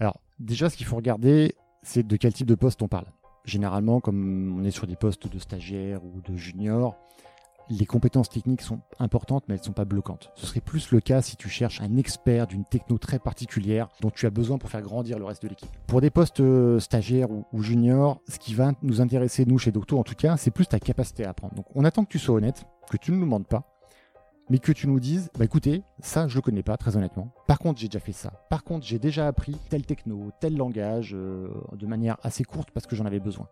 Alors, déjà, ce qu'il faut regarder, c'est de quel type de poste on parle. Généralement, comme on est sur des postes de stagiaire ou de junior, les compétences techniques sont importantes, mais elles ne sont pas bloquantes. Ce serait plus le cas si tu cherches un expert d'une techno très particulière dont tu as besoin pour faire grandir le reste de l'équipe. Pour des postes euh, stagiaires ou, juniors, ce qui va nous intéresser, nous, chez Docto, en tout cas, c'est plus ta capacité à apprendre. Donc, on attend que tu sois honnête, que tu ne nous mentes pas, mais que tu nous dises, bah écoutez, ça je le connais pas très honnêtement. Par contre, j'ai déjà fait ça. Par contre, j'ai déjà appris tel techno, tel langage euh, de manière assez courte parce que j'en avais besoin.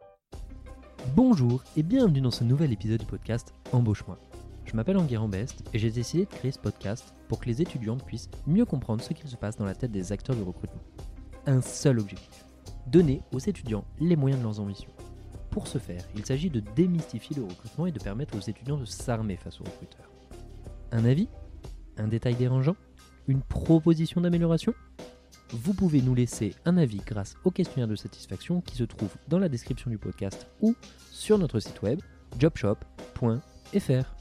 Bonjour et bienvenue dans ce nouvel épisode du podcast Embauche-moi. Je m'appelle Enguerrand Best et j'ai décidé de créer ce podcast pour que les étudiants puissent mieux comprendre ce qu'il se passe dans la tête des acteurs du recrutement. Un seul objectif donner aux étudiants les moyens de leurs ambitions. Pour ce faire, il s'agit de démystifier le recrutement et de permettre aux étudiants de s'armer face aux recruteurs. Un avis Un détail dérangeant Une proposition d'amélioration? Vous pouvez nous laisser un avis grâce au questionnaire de satisfaction qui se trouve dans la description du podcast ou sur notre site web jobshop.fr.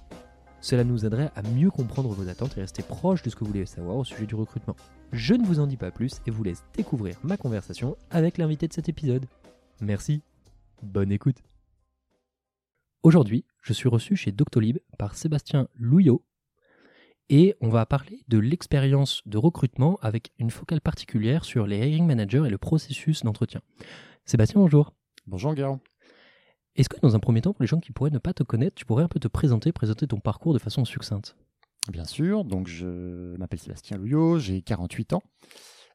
Cela nous aiderait à mieux comprendre vos attentes et rester proche de ce que vous voulez savoir au sujet du recrutement. Je ne vous en dis pas plus et vous laisse découvrir ma conversation avec l'invité de cet épisode. Merci, bonne écoute. Aujourd'hui, je suis reçu chez Doctolib par Sébastien Louillot et on va parler de l'expérience de recrutement avec une focale particulière sur les hiring managers et le processus d'entretien. Sébastien, bonjour. Bonjour Guérin. Est-ce que dans un premier temps, pour les gens qui pourraient ne pas te connaître, tu pourrais un peu te présenter, présenter ton parcours de façon succincte? Bien sûr, donc je m'appelle Sébastien Louillot, j'ai 48 ans.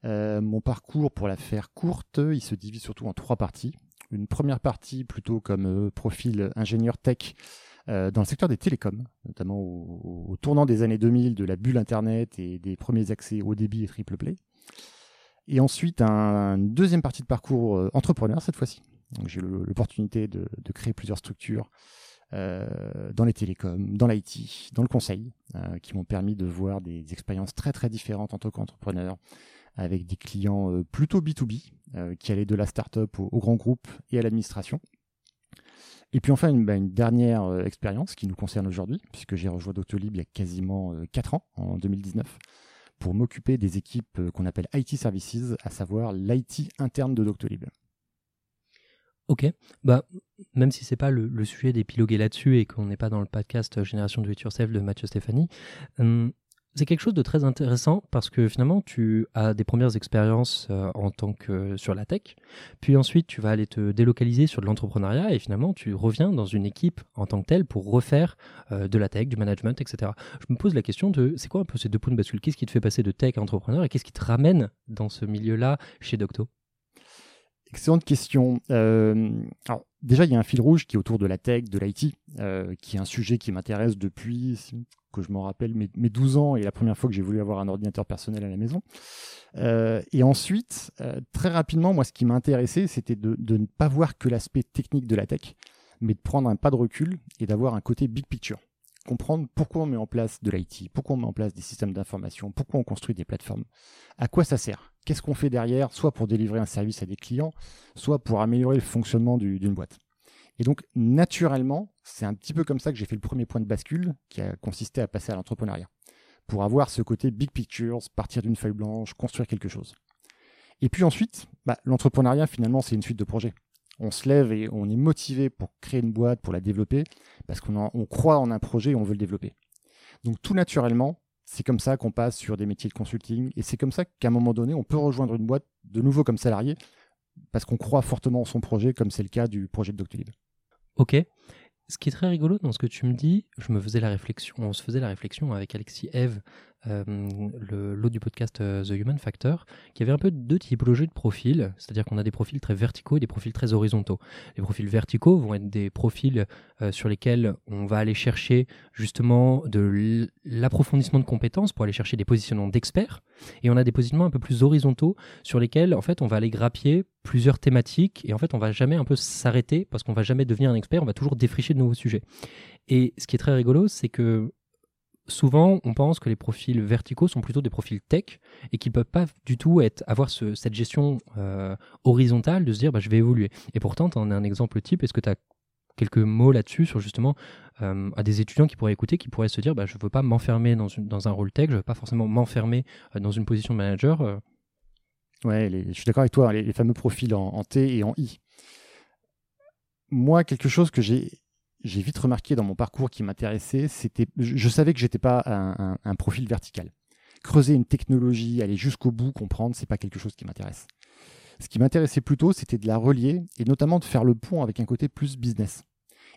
Euh, mon parcours, pour la faire courte, il se divise surtout en trois parties. Une première partie plutôt comme euh, profil ingénieur tech euh, dans le secteur des télécoms, notamment au, tournant des années 2000 de la bulle Internet et des premiers accès au débit et triple play. Et ensuite, un, une deuxième partie de parcours euh, entrepreneur cette fois-ci. J'ai eu l'opportunité de, créer plusieurs structures euh, dans les télécoms, dans l'IT, dans le conseil, qui m'ont permis de voir des expériences très très différentes en tant qu'entrepreneur, avec des clients plutôt B2B, qui allaient de la start-up au grand groupe et à l'administration. Et puis enfin, une, bah, dernière euh, expérience qui nous concerne aujourd'hui, puisque j'ai rejoint Doctolib il y a quasiment euh, 4 ans, en 2019, pour m'occuper des équipes euh, qu'on appelle IT Services, à savoir l'IT interne de Doctolib. Ok, bah, même si c'est pas le, le, sujet d'épiloguer là-dessus et qu'on n'est pas dans le podcast Génération Do It Yourself de Mathieu Stéphanie, hum, c'est quelque chose de très intéressant parce que finalement tu as des premières expériences euh, en tant que sur la tech, puis ensuite tu vas aller te délocaliser sur de l'entrepreneuriat et finalement tu reviens dans une équipe en tant que telle pour refaire euh, de la tech, du management, etc. Je me pose la question de c'est quoi un peu ces deux points de bascule? Qu'est-ce qui te fait passer de tech à entrepreneur et qu'est-ce qui te ramène dans ce milieu-là chez Docto? Excellente question. Euh, alors, déjà, il y a un fil rouge qui est autour de la tech, de l'IT, euh, qui est un sujet qui m'intéresse depuis que je m'en rappelle mes, mes, 12 ans et la première fois que j'ai voulu avoir un ordinateur personnel à la maison. Euh, et ensuite, très rapidement, moi, ce qui m'a intéressé, c'était de, ne pas voir que l'aspect technique de la tech, mais de prendre un pas de recul et d'avoir un côté big picture. Comprendre pourquoi on met en place de l'IT, pourquoi on met en place des systèmes d'information, pourquoi on construit des plateformes, à quoi ça sert, qu'est-ce qu'on fait derrière, soit pour délivrer un service à des clients, soit pour améliorer le fonctionnement d'une boîte? Et donc, naturellement, c'est un petit peu comme ça que j'ai fait le premier point de bascule, qui a consisté à passer à l'entrepreneuriat. Pour avoir ce côté big pictures, partir d'une feuille blanche, construire quelque chose. Et puis ensuite, bah, l'entrepreneuriat, finalement, c'est une suite de projets. On se lève et on est motivé pour créer une boîte, pour la développer, parce qu'on on croit en un projet et on veut le développer. Donc tout naturellement, c'est comme ça qu'on passe sur des métiers de consulting, et c'est comme ça qu'à un moment donné, on peut rejoindre une boîte de nouveau comme salarié, parce qu'on croit fortement en son projet, comme c'est le cas du projet de Doctolib. Ok. Ce qui est très rigolo dans ce que tu me dis, je me faisais la réflexion, on se faisait la réflexion avec Alexis Eve, l'autre du podcast euh, The Human Factor, qui avait un peu deux typologies de profils, c'est-à-dire qu'on a des profils très verticaux et des profils très horizontaux. Les profils verticaux vont être des profils euh, sur lesquels on va aller chercher justement de l'approfondissement de compétences pour aller chercher des positionnements d'experts, et on a des positionnements un peu plus horizontaux sur lesquels en fait on va aller grappier plusieurs thématiques et en fait on va jamais un peu s'arrêter parce qu'on va jamais devenir un expert, on va toujours défricher de nouveaux sujets. Et ce qui est très rigolo, c'est que souvent, on pense que les profils verticaux sont plutôt des profils tech et qui peuvent pas du tout avoir ce, cette gestion euh, horizontale de se dire bah, je vais évoluer. Et pourtant, tu en as un exemple type. Est-ce que tu as quelques mots là-dessus sur justement euh, à des étudiants qui pourraient écouter, qui pourraient se dire bah, je ne veux pas m'enfermer dans, un rôle tech, je ne veux pas forcément m'enfermer euh, dans une position de manager Ouais, je suis d'accord avec toi, les, fameux profils en, T et en I. Moi, quelque chose que j'ai j'ai vite remarqué dans mon parcours qui m'intéressait, c'était, je, savais que j'étais pas un, profil vertical. Creuser une technologie, aller jusqu'au bout, comprendre, c'est pas quelque chose qui m'intéresse. Ce qui m'intéressait plutôt, c'était de la relier et notamment de faire le pont avec un côté plus business.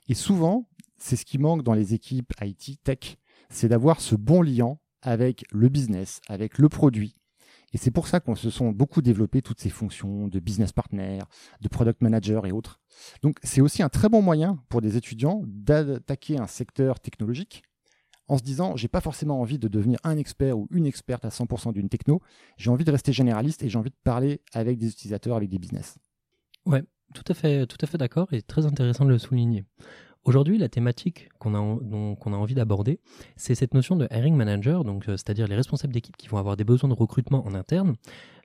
Et souvent, c'est ce qui manque dans les équipes IT, tech, c'est d'avoir ce bon lien avec le business, avec le produit, et c'est pour ça qu'on se sont beaucoup développé toutes ces fonctions de business partner, de product manager et autres. Donc c'est aussi un très bon moyen pour des étudiants d'attaquer un secteur technologique en se disant j'ai pas forcément envie de devenir un expert ou une experte à 100% d'une techno, j'ai envie de rester généraliste et j'ai envie de parler avec des utilisateurs, avec des business. Ouais, tout à fait, tout à fait d'accord et très intéressant de le souligner. Aujourd'hui, la thématique qu'on a, a envie d'aborder, c'est cette notion de hiring manager, euh, c'est-à-dire les responsables d'équipe qui vont avoir des besoins de recrutement en interne.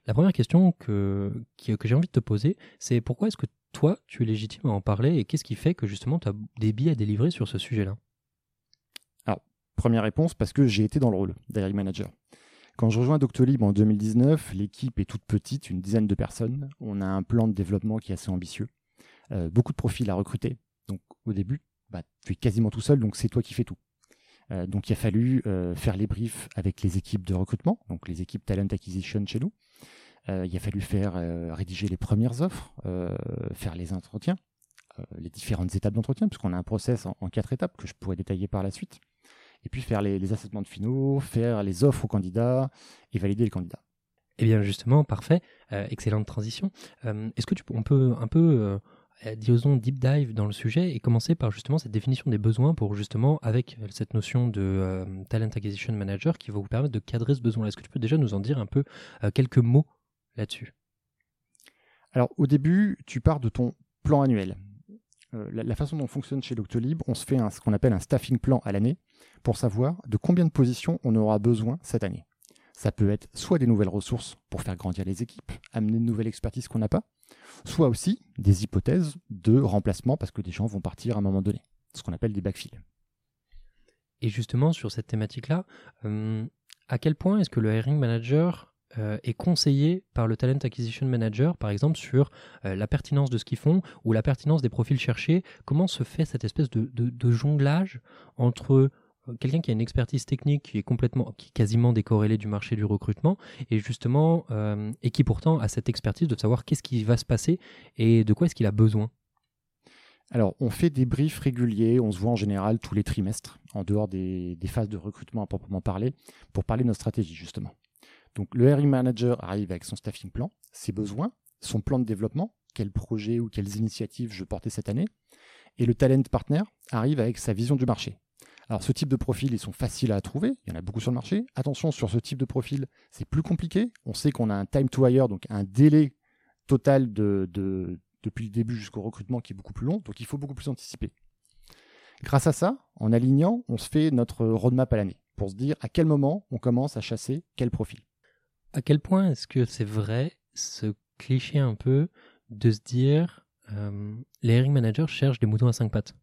La première question que, que j'ai envie de te poser, c'est pourquoi est-ce que toi, tu es légitime à en parler et qu'est-ce qui fait que justement tu as des billes à délivrer sur ce sujet-là? Alors, première réponse, parce que j'ai été dans le rôle d'hiring manager. Quand je rejoins Doctolib en 2019, l'équipe est toute petite, une dizaine de personnes. On a un plan de développement qui est assez ambitieux. Euh, beaucoup de profils à recruter. Donc au début, bah, tu es quasiment tout seul, donc c'est toi qui fais tout. Euh, donc il a fallu euh, faire les briefs avec les équipes de recrutement, donc les équipes Talent Acquisition chez nous. Euh, il a fallu faire rédiger les premières offres, faire les entretiens, les différentes étapes d'entretien, puisqu'on a un process en, quatre étapes que je pourrais détailler par la suite. Et puis faire les, les assessments finaux, faire les offres aux candidats et valider les candidats. Eh bien justement, parfait, excellente transition. Est-ce que tu, on peut un peu disons, deep dive dans le sujet et commencer par justement cette définition des besoins pour justement, avec cette notion de euh, Talent Acquisition Manager qui va vous permettre de cadrer ce besoin. Est-ce que tu peux déjà nous en dire un peu euh, quelques mots là-dessus? Alors, au début, tu pars de ton plan annuel. la, façon dont on fonctionne chez Doctolib, on se fait ce qu'on appelle un staffing plan à l'année pour savoir de combien de positions on aura besoin cette année. Ça peut être soit des nouvelles ressources pour faire grandir les équipes, amener une nouvelle expertise qu'on n'a pas, soit aussi des hypothèses de remplacement parce que des gens vont partir à un moment donné, ce qu'on appelle des backfills. Et justement, sur cette thématique-là, euh, à quel point est-ce que le hiring manager euh, est conseillé par le talent acquisition manager, par exemple, sur euh, la pertinence de ce qu'ils font ou la pertinence des profils cherchés? Comment se fait cette espèce de jonglage entre quelqu'un qui a une expertise technique qui est complètement, qui est quasiment décorrélée du marché du recrutement, et justement, euh, et qui pourtant a cette expertise de savoir qu'est-ce qui va se passer et de quoi est-ce qu'il a besoin. Alors, on fait des briefs réguliers, on se voit en général tous les trimestres, en dehors des, phases de recrutement à proprement parler, pour parler de notre stratégie, justement. Donc, le hiring manager arrive avec son staffing plan, ses besoins, son plan de développement, quels projets ou quelles initiatives je portais cette année, et le talent partner arrive avec sa vision du marché, alors ce type de profil, ils sont faciles à trouver, il y en a beaucoup sur le marché. Attention, sur ce type de profil, c'est plus compliqué. On sait qu'on a un time to hire, donc un délai total de, depuis le début jusqu'au recrutement qui est beaucoup plus long, donc il faut beaucoup plus anticiper. Grâce à ça, en alignant, on se fait notre roadmap à l'année pour se dire à quel moment on commence à chasser quel profil. À quel point est-ce que c'est vrai ce cliché un peu de se dire euh, les hiring managers cherchent des moutons à cinq pattes?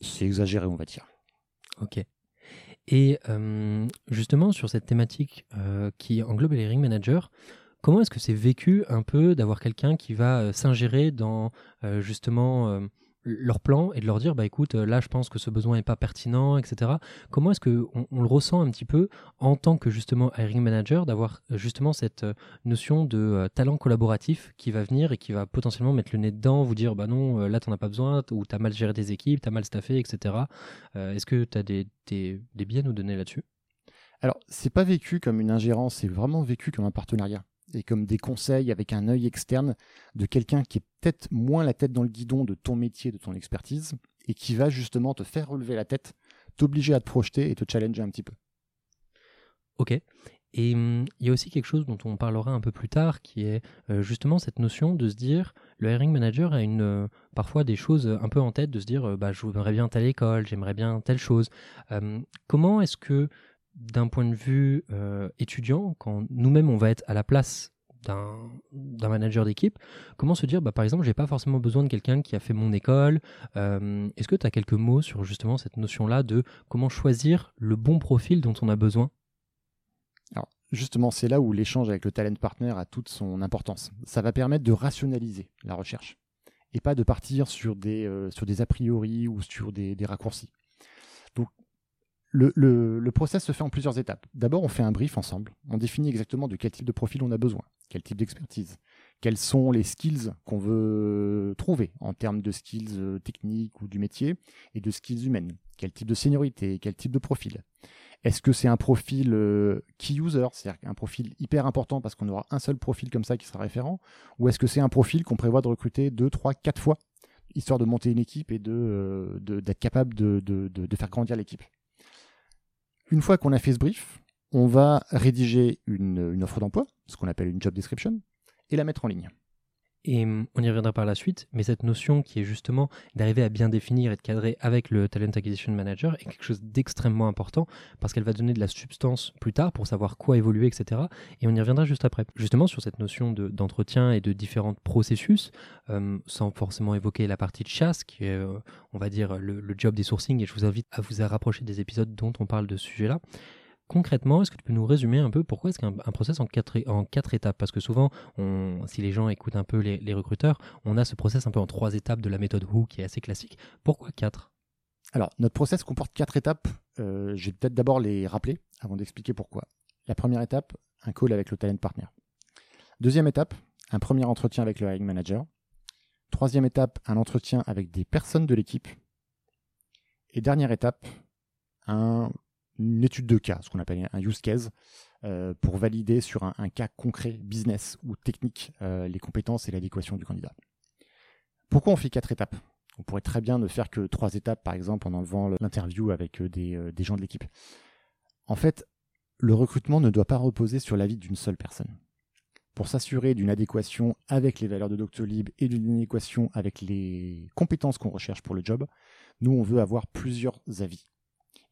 C'est exagéré, on va dire. Ok. Et euh, justement, sur cette thématique euh, qui englobe les ring managers, comment est-ce que c'est vécu un peu d'avoir quelqu'un qui va euh, s'ingérer dans justement leur plan et de leur dire bah écoute là je pense que ce besoin n'est pas pertinent etc comment est-ce que on, le ressent un petit peu en tant que justement hiring manager d'avoir euh, justement cette euh, notion de euh, talent collaboratif qui va venir et qui va potentiellement mettre le nez dedans vous dire bah non là t'en as pas besoin ou t'as mal géré tes équipes t'as mal staffé etc est-ce que t'as des, des, des biais à nous donner là-dessus? Alors c'est pas vécu comme une ingérence c'est vraiment vécu comme un partenariat et comme des conseils avec un œil externe de quelqu'un qui est peut-être moins la tête dans le guidon de ton métier, de ton expertise, et qui va justement te faire relever la tête, t'obliger à te projeter et te challenger un petit peu. Ok. Et hum, il y a aussi quelque chose dont on parlera un peu plus tard, qui est euh, justement cette notion de se dire, le hiring manager a une, euh, parfois des choses un peu en tête, de se dire, euh, bah, j'aimerais bien telle école, j'aimerais bien telle chose. Hum, comment est-ce que d'un point de vue euh, étudiant, quand nous-mêmes on va être à la place d'un manager d'équipe, comment se dire, bah, par exemple, j'ai pas forcément besoin de quelqu'un qui a fait mon école. Euh, est-ce que tu as quelques mots sur justement cette notion-là de comment choisir le bon profil dont on a besoin? Alors, justement, c'est là où l'échange avec le talent partner a toute son importance. Ça va permettre de rationaliser la recherche et pas de partir sur des, euh, sur des a priori ou sur des, des raccourcis. Donc, le, le, process se fait en plusieurs étapes. D'abord, on fait un brief ensemble. On définit exactement de quel type de profil on a besoin, quel type d'expertise, quels sont les skills qu'on veut trouver en termes de skills euh, techniques ou du métier et de skills humaines, quel type de seniorité, quel type de profil. Est-ce que c'est un profil euh, key user, c'est-à-dire un profil hyper important parce qu'on aura un seul profil comme ça qui sera référent, ou est-ce que c'est un profil qu'on prévoit de recruter deux, trois, quatre fois, histoire de monter une équipe et euh, d'être capable de, de, de, faire grandir l'équipe? Une fois qu'on a fait ce brief, on va rédiger une, offre d'emploi, ce qu'on appelle une job description, et la mettre en ligne. Et hum, on y reviendra par la suite, mais cette notion qui est justement d'arriver à bien définir et de cadrer avec le Talent Acquisition Manager est quelque chose d'extrêmement important parce qu'elle va donner de la substance plus tard pour savoir quoi évoluer, etc. Et on y reviendra juste après. Justement sur cette notion d'entretien et de différents processus, hum, sans forcément évoquer la partie de chasse qui est, euh, on va dire, le, le, job des sourcing, et je vous invite à vous rapprocher des épisodes dont on parle de ce sujet-là concrètement, est-ce que tu peux nous résumer un peu pourquoi est-ce qu'un process en quatre, étapes? Parce que souvent, si les gens écoutent un peu les, recruteurs, on a ce process un peu en trois étapes de la méthode Who qui est assez classique. Pourquoi quatre? Alors, notre process comporte quatre étapes. Euh, je vais peut-être d'abord les rappeler avant d'expliquer pourquoi. La première étape, un call avec le talent partner. Deuxième étape, un premier entretien avec le hiring manager. Troisième étape, un entretien avec des personnes de l'équipe. Et dernière étape, un une étude de cas, ce qu'on appelle un use case, euh, pour valider sur un, cas concret, business ou technique, euh, les compétences et l'adéquation du candidat. Pourquoi on fait quatre étapes? On pourrait très bien ne faire que trois étapes, par exemple, en enlevant l'interview avec euh, des, gens de l'équipe. En fait, le recrutement ne doit pas reposer sur l'avis d'une seule personne. Pour s'assurer d'une adéquation avec les valeurs de Doctolib et d'une adéquation avec les compétences qu'on recherche pour le job, nous, on veut avoir plusieurs avis.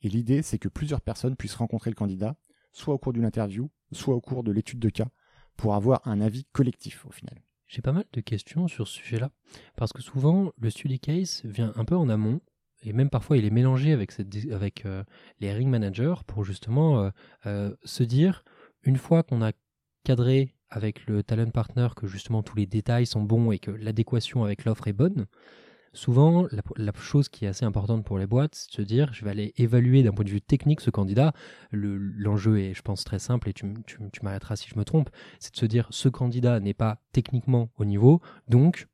Et l'idée, c'est que plusieurs personnes puissent rencontrer le candidat, soit au cours d'une interview, soit au cours de l'étude de cas, pour avoir un avis collectif au final. J'ai pas mal de questions sur ce sujet-là, parce que souvent, le study case vient un peu en amont, et même parfois il est mélangé avec, euh, les ring managers pour justement euh, euh, se dire, une fois qu'on a cadré avec le talent partner que justement tous les détails sont bons et que l'adéquation avec l'offre est bonne, souvent, la, chose qui est assez importante pour les boîtes, c'est de se dire, je vais aller évaluer d'un point de vue technique ce candidat. L'enjeu est, je pense, très simple, et tu, m'arrêteras si je me trompe, c'est de se dire, ce candidat n'est pas techniquement au niveau, donc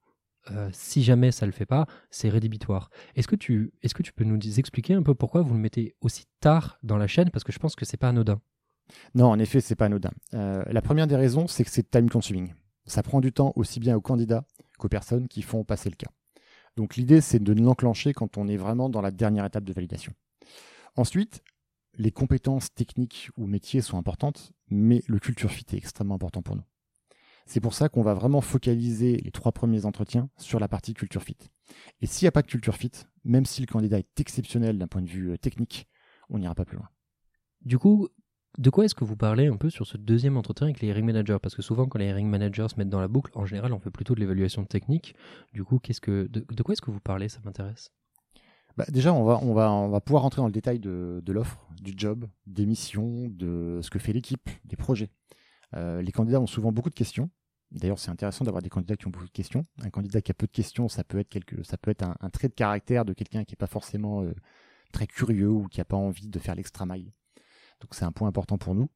euh, si jamais ça ne le fait pas, c'est rédhibitoire. Est-ce que, tu, peux nous expliquer un peu pourquoi vous le mettez aussi tard dans la chaîne? Parce que je pense que c'est pas anodin. Non, en effet, c'est pas anodin. Euh, la première des raisons, c'est que c'est time consuming. Ça prend du temps aussi bien aux candidats qu'aux personnes qui font passer le cas. Donc l'idée, c'est de l'enclencher quand on est vraiment dans la dernière étape de validation. Ensuite, les compétences techniques ou métiers sont importantes, mais le culture fit est extrêmement important pour nous. C'est pour ça qu'on va vraiment focaliser les trois premiers entretiens sur la partie culture fit. Et s'il n'y a pas de culture fit, même si le candidat est exceptionnel d'un point de vue euh, technique, on n'ira pas plus loin. Du coup, de quoi est-ce que vous parlez un peu sur ce deuxième entretien avec les hiring managers? Parce que souvent, quand les hiring managers se mettent dans la boucle, en général, on fait plutôt de l'évaluation technique. Du coup, qu'est-ce que, de, quoi est-ce que vous parlez? Ça m'intéresse. Bah déjà, on va, on, va, on va pouvoir rentrer dans le détail de, l'offre, du job, des missions, de ce que fait l'équipe, des projets. Euh, les candidats ont souvent beaucoup de questions. D'ailleurs, c'est intéressant d'avoir des candidats qui ont beaucoup de questions. Un candidat qui a peu de questions, ça peut être, quelque, ça peut être un, trait de caractère de quelqu'un qui n'est pas forcément euh, très curieux ou qui n'a pas envie de faire l'extra maille. Donc c'est un point important pour nous.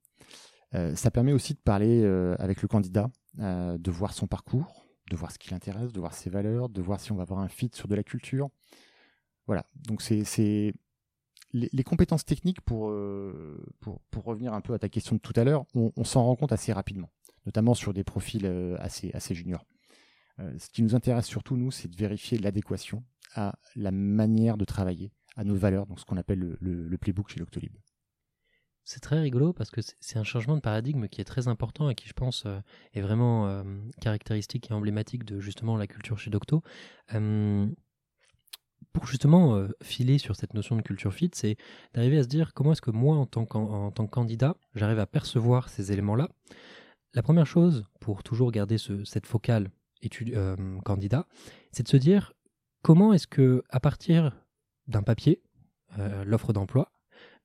Euh, ça permet aussi de parler euh, avec le candidat, euh, de voir son parcours, de voir ce qui l'intéresse, de voir ses valeurs, de voir si on va avoir un fit sur de la culture. Voilà, donc c'est les, compétences techniques, pour, revenir un peu à ta question de tout à l'heure, on, s'en rend compte assez rapidement, notamment sur des profils assez, assez juniors. ce qui nous intéresse surtout, nous, c'est de vérifier l'adéquation à la manière de travailler, à nos valeurs, donc ce qu'on appelle le, le playbook chez Loctolib. C'est très rigolo parce que c'est un changement de paradigme qui est très important et qui, je pense, euh, est vraiment euh, caractéristique et emblématique de justement la culture chez Docto. pour justement euh, filer sur cette notion de culture fit, c'est d'arriver à se dire comment est-ce que moi, en tant, tant que candidat, j'arrive à percevoir ces éléments-là. La première chose, pour toujours garder cette focale étude, candidat, c'est de se dire comment est-ce que, à partir d'un papier, l'offre d'emploi,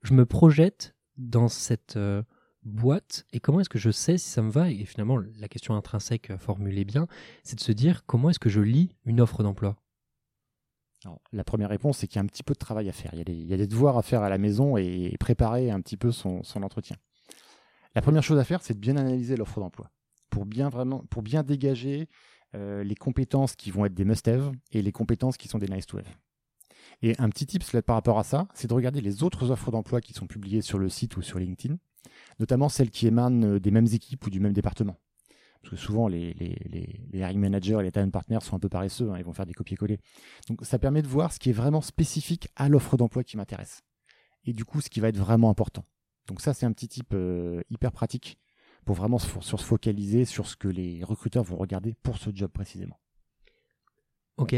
je me projette dans cette euh, boîte et comment est-ce que je sais si ça me va Et finalement, la question intrinsèque formulée bien, c'est de se dire comment est-ce que je lis une offre d'emploi? La première réponse, c'est qu'il y a un petit peu de travail à faire. Il y a des, devoirs à faire à la maison et, préparer un petit peu son, entretien. La première chose à faire, c'est de bien analyser l'offre d'emploi pour bien vraiment, pour bien dégager euh, les compétences qui vont être des must-have et les compétences qui sont des nice-to-have. Et un petit tip par rapport à ça, c'est de regarder les autres offres d'emploi qui sont publiées sur le site ou sur LinkedIn, notamment celles qui émanent des mêmes équipes ou du même département. Parce que souvent, les, les, les, hiring managers et les talent partners sont un peu paresseux, hein, ils vont faire des copier-coller. Donc ça permet de voir ce qui est vraiment spécifique à l'offre d'emploi qui m'intéresse. Et du coup, ce qui va être vraiment important. Donc ça, c'est un petit type euh, hyper pratique pour vraiment se, se focaliser sur ce que les recruteurs vont regarder pour ce job précisément. Ok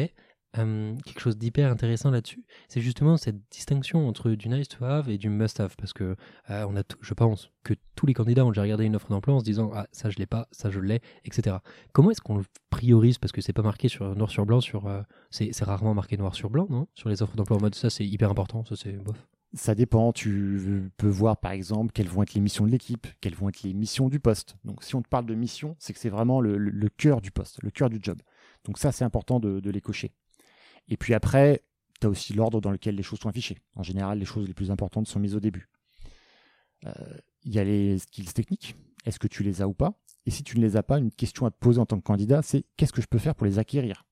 quelque chose d'hyper intéressant là-dessus, c'est justement cette distinction entre du nice to have et du must have, parce que euh, on a, je pense que tous les candidats ont déjà regardé une offre d'emploi en se disant ah ça je l'ai pas, ça je l'ai, etc. Comment est-ce qu'on le priorise? Parce que c'est pas marqué sur noir sur blanc sur, euh, c'est rarement marqué noir sur blanc non? Sur les offres d'emploi en mode ça c'est hyper important, ça c'est bof. Ça dépend. Tu peux voir, par exemple, quelles vont être les missions de l'équipe, quelles vont être les missions du poste. Donc, si on te parle de mission, c'est que c'est vraiment le, cœur du poste, le cœur du job. Donc, ça, c'est important de, les cocher. Et puis après, tu as aussi l'ordre dans lequel les choses sont affichées. En général, les choses les plus importantes sont mises au début. Euh, il y a les skills techniques. Est-ce que tu les as ou pas? Et si tu ne les as pas, une question à te poser en tant que candidat, c'est qu'est-ce que je peux faire pour les acquérir?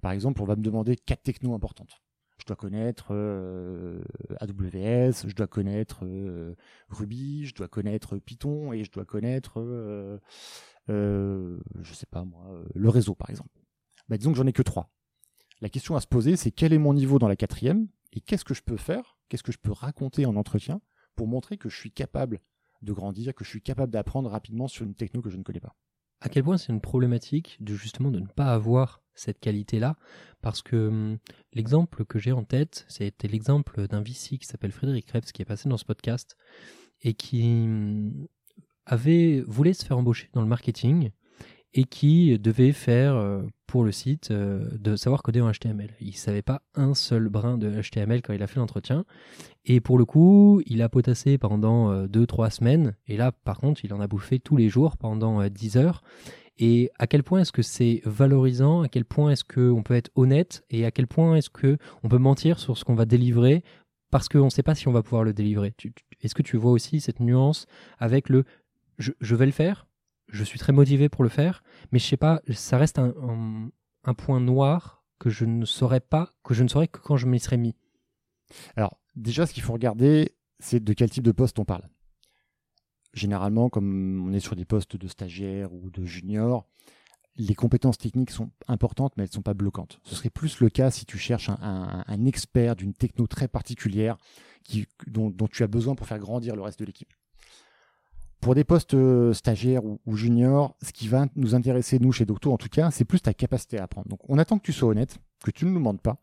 Par exemple, on va me demander quatre technos importantes. Je dois connaître euh, AWS, je dois connaître euh, Ruby, je dois connaître Python et je dois connaître, je sais pas moi, le réseau par exemple. Bah, disons que j'en ai que trois. La question à se poser, c'est quel est mon niveau dans la quatrième et qu'est-ce que je peux faire, qu'est-ce que je peux raconter en entretien pour montrer que je suis capable de grandir, que je suis capable d'apprendre rapidement sur une techno que je ne connais pas. À quel point c'est une problématique de justement de ne pas avoir cette qualité-là, parce que hum, l'exemple que j'ai en tête, c'était l'exemple d'un VC qui s'appelle Frédéric Krebs qui est passé dans ce podcast et qui hum, avait voulait se faire embaucher dans le marketing et qui devait faire euh, pour le site euh, de savoir coder en HTML. Il savait pas un seul brin de HTML quand il a fait l'entretien. Et pour le coup, il a potassé pendant 2-3 euh, semaines. Et là, par contre, il en a bouffé tous les jours pendant 10 heures. Et à quel point est-ce que c'est valorisant? À quel point est-ce qu'on peut être honnête? Et à quel point est-ce qu'on peut mentir sur ce qu'on va délivrer? Parce qu'on ne sait pas si on va pouvoir le délivrer Est-ce que tu vois aussi cette nuance avec le je vais le faire, je suis très motivé pour le faire, mais je sais pas, ça reste un, point noir que je ne saurais pas, que je ne saurais que quand je m'y serais mis. Alors, déjà, ce qu'il faut regarder, c'est de quel type de poste on parle. Généralement, comme on est sur des postes de stagiaire ou de junior, les compétences techniques sont importantes, mais elles ne sont pas bloquantes. Ce serait plus le cas si tu cherches un, expert d'une techno très particulière dont tu as besoin pour faire grandir le reste de l'équipe. Pour des postes euh, stagiaires ou, juniors, ce qui va nous intéresser, nous, chez Docto, en tout cas, c'est plus ta capacité à apprendre. Donc, on attend que tu sois honnête, que tu ne nous mentes pas,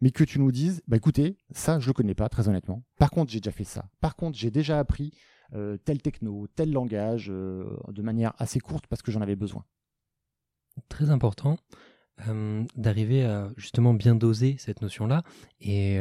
mais que tu nous dises, bah écoutez, ça, je le connais pas, très honnêtement. Par contre, j'ai déjà fait ça. Par contre, j'ai déjà appris euh, tel techno, tel langage, euh, de manière assez courte parce que j'en avais besoin. Très important d'arriver à justement bien doser cette notion-là et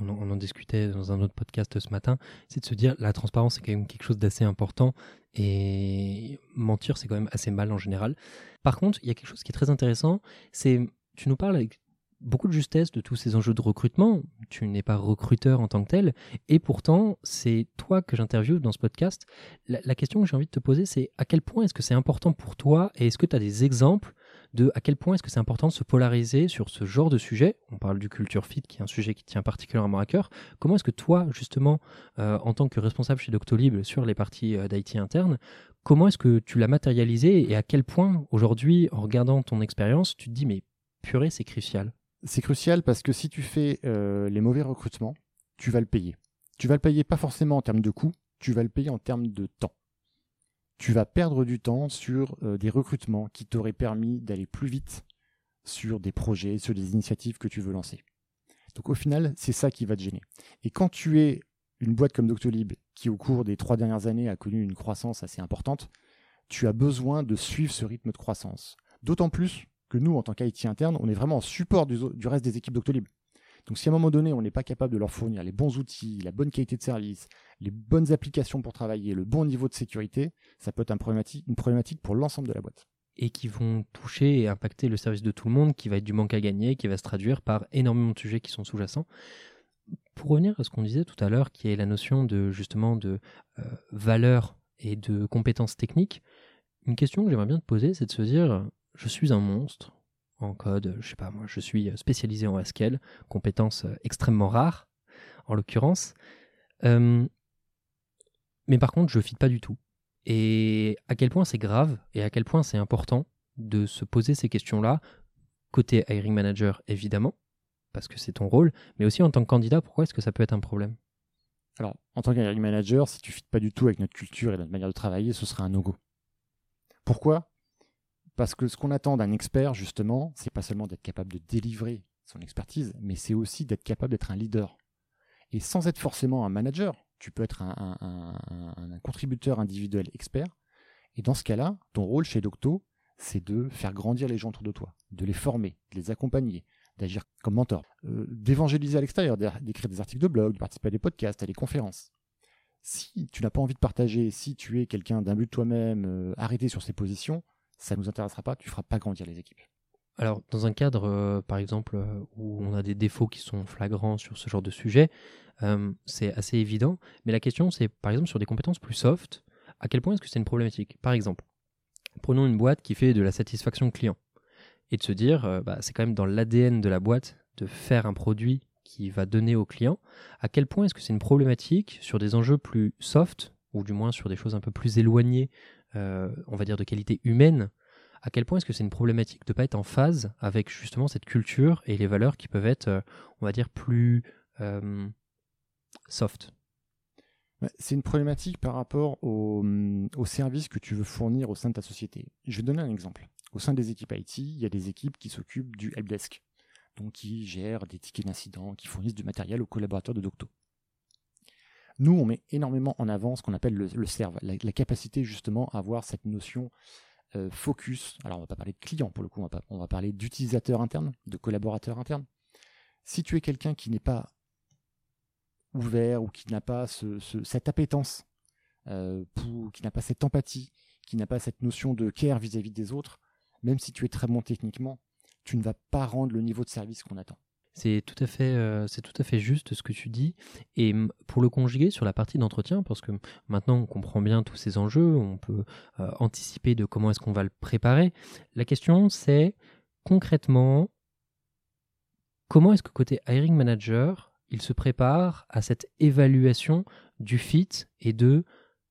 on en, discutait dans un autre podcast ce matin, c'est de se dire la transparence c'est quand même quelque chose d'assez important et mentir c'est quand même assez mal en général. Par contre, il y a quelque chose qui est très intéressant, c'est tu nous parles avec beaucoup de justesse de tous ces enjeux de recrutement. Tu n'es pas recruteur en tant que tel, et pourtant c'est toi que j'interviewe dans ce podcast. la question que j'ai envie de te poser, c'est à quel point est-ce que c'est important pour toi et est-ce que tu as des exemples de à quel point est-ce que c'est important de se polariser sur ce genre de sujet. On parle du culture fit, qui est un sujet qui tient particulièrement à cœur. Comment est-ce que toi, justement, euh, en tant que responsable chez Doctolib sur les parties euh, d'IT interne, comment est-ce que tu l'as matérialisé et à quel point, aujourd'hui, en regardant ton expérience, tu te dis, mais purée, c'est crucial C'est crucial parce que si tu fais euh, les mauvais recrutements, tu vas le payer. Tu vas le payer pas forcément en termes de coûts, tu vas le payer en termes de temps tu vas perdre du temps sur euh, des recrutements qui t'auraient permis d'aller plus vite sur des projets, sur des initiatives que tu veux lancer. Donc au final, c'est ça qui va te gêner. Et quand tu es une boîte comme Doctolib qui au cours des trois dernières années a connu une croissance assez importante, tu as besoin de suivre ce rythme de croissance. D'autant plus que nous, en tant qu'IT interne, on est vraiment en support du, reste des équipes Doctolib. Donc si à un moment donné, on n'est pas capable de leur fournir les bons outils, la bonne qualité de service, les bonnes applications pour travailler, le bon niveau de sécurité, ça peut être une problématique pour l'ensemble de la boîte. Et qui vont toucher et impacter le service de tout le monde, qui va être du manque à gagner, qui va se traduire par énormément de sujets qui sont sous-jacents. Pour revenir à ce qu'on disait tout à l'heure, qui est la notion de justement de euh, valeur et de compétences techniques, une question que j'aimerais bien te poser, c'est de se dire, je suis un monstre en code, je sais pas moi, je suis spécialisé en Haskell, compétence euh, extrêmement rare en l'occurrence. Euh, mais par contre, je ne pas du tout. Et à quel point c'est grave et à quel point c'est important de se poser ces questions-là, côté hiring manager évidemment, parce que c'est ton rôle, mais aussi en tant que candidat, pourquoi est-ce que ça peut être un problème? Alors, en tant qu'hiring manager, si tu ne fites pas du tout avec notre culture et notre manière de travailler, ce sera un no-go. Pourquoi? Parce que ce qu'on attend d'un expert, justement, c'est pas seulement d'être capable de délivrer son expertise, mais c'est aussi d'être capable d'être un leader. Et sans être forcément un manager, tu peux être un, contributeur individuel expert. Et dans ce cas-là, ton rôle chez Docto, c'est de faire grandir les gens autour de toi, de les former, de les accompagner, d'agir comme mentor, euh, d'évangéliser à l'extérieur, d'écrire des articles de blog, de participer à des podcasts, à des conférences. Si tu n'as pas envie de partager, si tu es quelqu'un d'un but toi-même, euh, arrêté sur ces positions, ça ne nous intéressera pas, tu ne feras pas grandir les équipes. Alors, dans un cadre, euh, par exemple, où on a des défauts qui sont flagrants sur ce genre de sujet, c'est assez évident. Mais la question, c'est par exemple sur des compétences plus soft, à quel point est-ce que c'est une problématique? Par exemple, prenons une boîte qui fait de la satisfaction client et de se dire, euh, bah, c'est quand même dans l'ADN de la boîte de faire un produit qui va donner au client. À quel point est-ce que c'est une problématique sur des enjeux plus soft, ou du moins sur des choses un peu plus éloignées, euh, on va dire de qualité humaine à quel point est-ce que c'est une problématique de ne pas être en phase avec justement cette culture et les valeurs qui peuvent être, euh, on va dire, plus soft? C'est une problématique par rapport au, au, service que tu veux fournir au sein de ta société. Je vais donner un exemple. Au sein des équipes IT, il y a des équipes qui s'occupent du helpdesk, donc qui gèrent des tickets d'incidents, qui fournissent du matériel aux collaborateurs de Docto. Nous, on met énormément en avant ce qu'on appelle le, serve, la, capacité justement à avoir cette notion euh, focus. Alors, on va pas parler de client pour le coup, on va, parler d'utilisateurs internes, de collaborateurs internes. Si tu es quelqu'un qui n'est pas ouvert ou qui n'a pas cette appétence, euh, qui n'a pas cette empathie, qui n'a pas cette notion de care vis-à-vis des autres, même si tu es très bon techniquement, tu ne vas pas rendre le niveau de service qu'on attend. C'est tout à fait, euh, c'est tout à fait juste ce que tu dis. Et pour le conjuguer sur la partie d'entretien, parce que maintenant on comprend bien tous ces enjeux, on peut euh, anticiper de comment est-ce qu'on va le préparer. La question c'est concrètement comment est-ce que côté hiring manager il se prépare à cette évaluation du fit et de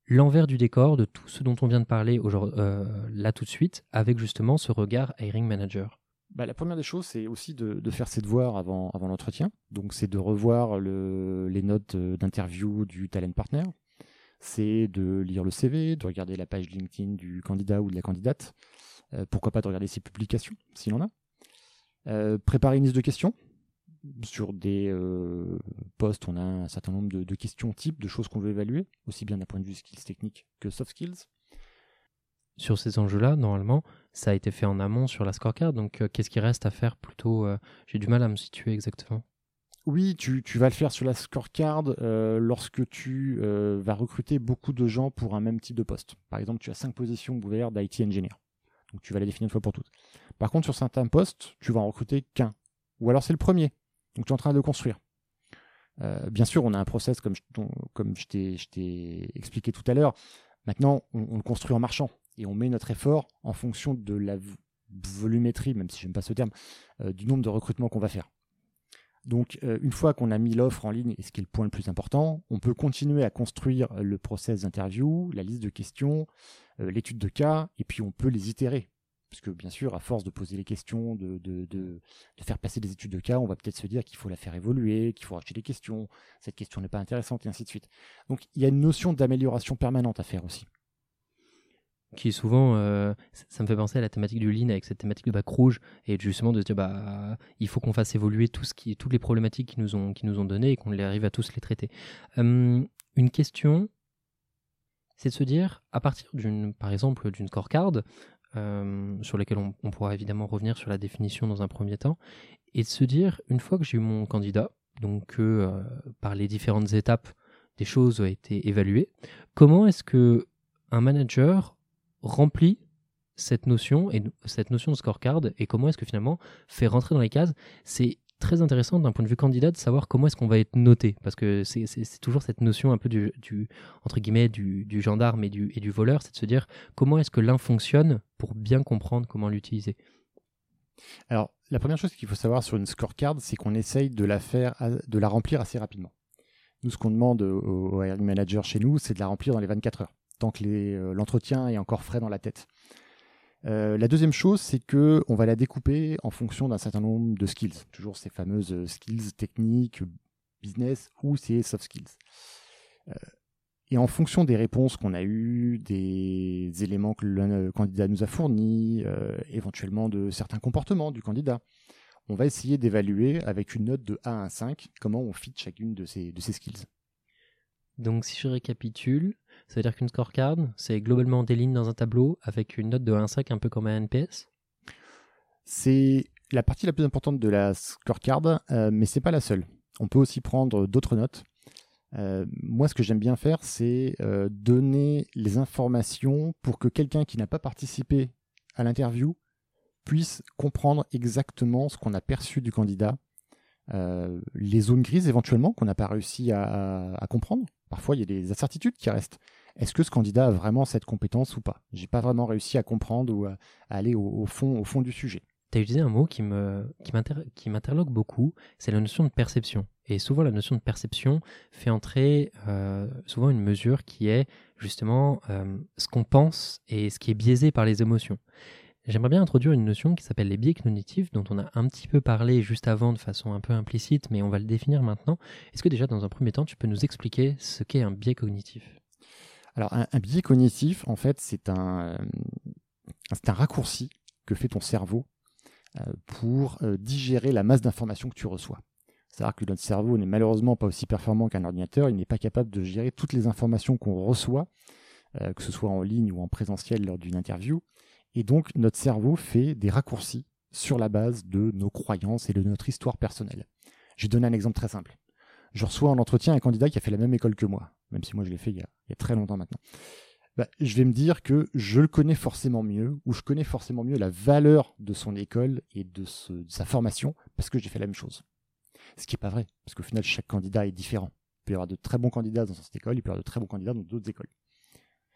l'envers du décor de tout ce dont on vient de parler euh, là tout de suite, avec justement ce regard hiring manager? Bah, La première des choses, c'est aussi de, faire ses devoirs avant, l'entretien. Donc, c'est de revoir les notes euh, d'interview du talent partner. C'est de lire le CV, de regarder la page LinkedIn du candidat ou de la candidate. Euh, pourquoi pas de regarder ses publications, s'il en a. préparer une liste de questions sur des euh, postes, on a un certain nombre de, questions types, de choses qu'on veut évaluer, aussi bien d'un point de vue skills techniques que soft skills. Sur ces enjeux-là, normalement, ça a été fait en amont sur la scorecard, donc euh, qu'est-ce qui reste à faire plutôt euh, J'ai du mal à me situer exactement. Oui, tu, vas le faire sur la scorecard lorsque tu vas recruter beaucoup de gens pour un même type de poste. Par exemple, tu as cinq positions ouvertes d'IT engineer. Donc tu vas les définir une fois pour toutes. Par contre, sur certains postes, tu vas en recruter qu'un. Ou alors c'est le premier. Donc tu es en train de le construire. Euh, bien sûr, on a un process comme je t'ai expliqué tout à l'heure. Maintenant, on, le construit en marchant et on met notre effort en fonction de la volumétrie, même si j'aime pas ce terme, euh, du nombre de recrutements qu'on va faire. Donc, euh, une fois qu'on a mis l'offre en ligne, et ce qui est le point le plus important, on peut continuer à construire le process d'interview, la liste de questions, l'étude de cas, et puis on peut les itérer que bien sûr, à force de poser les questions, de, de, faire passer des études de cas, on va peut-être se dire qu'il faut la faire évoluer, qu'il faut racheter des questions, cette question n'est pas intéressante, et ainsi de suite. Donc il y a une notion d'amélioration permanente à faire aussi. Qui est souvent, euh, ça me fait penser à la thématique du lean avec cette thématique de bac rouge, et justement de dire, bah, il faut qu'on fasse évoluer tout ce qui, toutes les problématiques qui nous ont, qui nous ont données et qu'on arrive à tous les traiter. Une question, c'est de se dire, à partir d'une, par exemple, d'une scorecard, sur lesquels on, pourra évidemment revenir sur la définition dans un premier temps, et de se dire, une fois que j'ai eu mon candidat, donc que euh, par les différentes étapes, des choses ont été évaluées, comment est-ce que un manager remplit cette notion et cette notion de scorecard et comment est-ce que finalement fait rentrer dans les cases c'est très intéressant d'un point de vue candidat de savoir comment est-ce qu'on va être noté. Parce que c'est toujours cette notion un peu du, guillemets du, gendarme et du, voleur c'est de se dire comment est-ce que l'un fonctionne pour bien comprendre comment l'utiliser. Alors la première chose qu'il faut savoir sur une scorecard c'est qu'on essaye de la faire de la remplir assez rapidement. Nous ce qu'on demande au, au manager chez nous c'est de la remplir dans les 24 heures tant que euh, l'entretien est encore frais dans la tête euh, la deuxième chose, c'est que on va la découper en fonction d'un certain nombre de skills. Toujours ces fameuses euh, skills techniques, business ou ces soft skills. Et en fonction des réponses qu'on a eues, des éléments que le candidat nous a fournis, éventuellement de certains comportements du candidat, on va essayer d'évaluer avec une note de 1 à 5 comment on fit chacune de ces skills. Donc si je récapitule, ça veut dire qu'une scorecard, c'est globalement des lignes dans un tableau avec une note de 1 à 5, un peu comme un NPS C'est la partie la plus importante de la scorecard, euh, mais c'est pas la seule. On peut aussi prendre d'autres notes. Euh, moi, ce que j'aime bien faire, c'est euh, donner les informations pour que quelqu'un qui n'a pas participé à l'interview puisse comprendre exactement ce qu'on a perçu du candidat, les zones grises éventuellement qu'on n'a pas réussi à comprendre, Parfois, il y a des incertitudes qui restent. Est-ce que ce candidat a vraiment cette compétence ou pas? J'ai pas vraiment réussi à comprendre ou à, aller au, fond, au fond du sujet. Tu as utilisé un mot qui me qui m'interloque beaucoup, c'est la notion de perception. Et souvent, la notion de perception fait entrer euh, souvent une mesure qui est justement euh, ce qu'on pense et ce qui est biaisé par les émotions. J'aimerais bien introduire une notion qui s'appelle les biais cognitifs, dont on a un petit peu parlé juste avant de façon un peu implicite, mais on va le définir maintenant. Est-ce que déjà, dans un premier temps, tu peux nous expliquer ce qu'est un biais cognitif? Alors, un, biais cognitif, en fait, c'est un, c'est un raccourci que fait ton cerveau euh, pour euh, digérer la masse d'informations que tu reçois. C'est-à-dire que notre cerveau n'est malheureusement pas aussi performant qu'un ordinateur, il n'est pas capable de gérer toutes les informations qu'on reçoit, euh, que ce soit en ligne ou en présentiel lors d'une interview. Et donc, notre cerveau fait des raccourcis sur la base de nos croyances et de notre histoire personnelle. Je vais donner un exemple très simple. Je reçois en entretien un candidat qui a fait la même école que moi, même si moi je l'ai fait il y, a, très longtemps maintenant. Bah, je vais me dire que je le connais forcément mieux, ou je connais forcément mieux la valeur de son école et de, de sa formation, parce que j'ai fait la même chose. Ce qui n'est pas vrai, parce qu'au final, chaque candidat est différent. Il peut y avoir de très bons candidats dans cette école, il peut y avoir de très bons candidats dans d'autres écoles.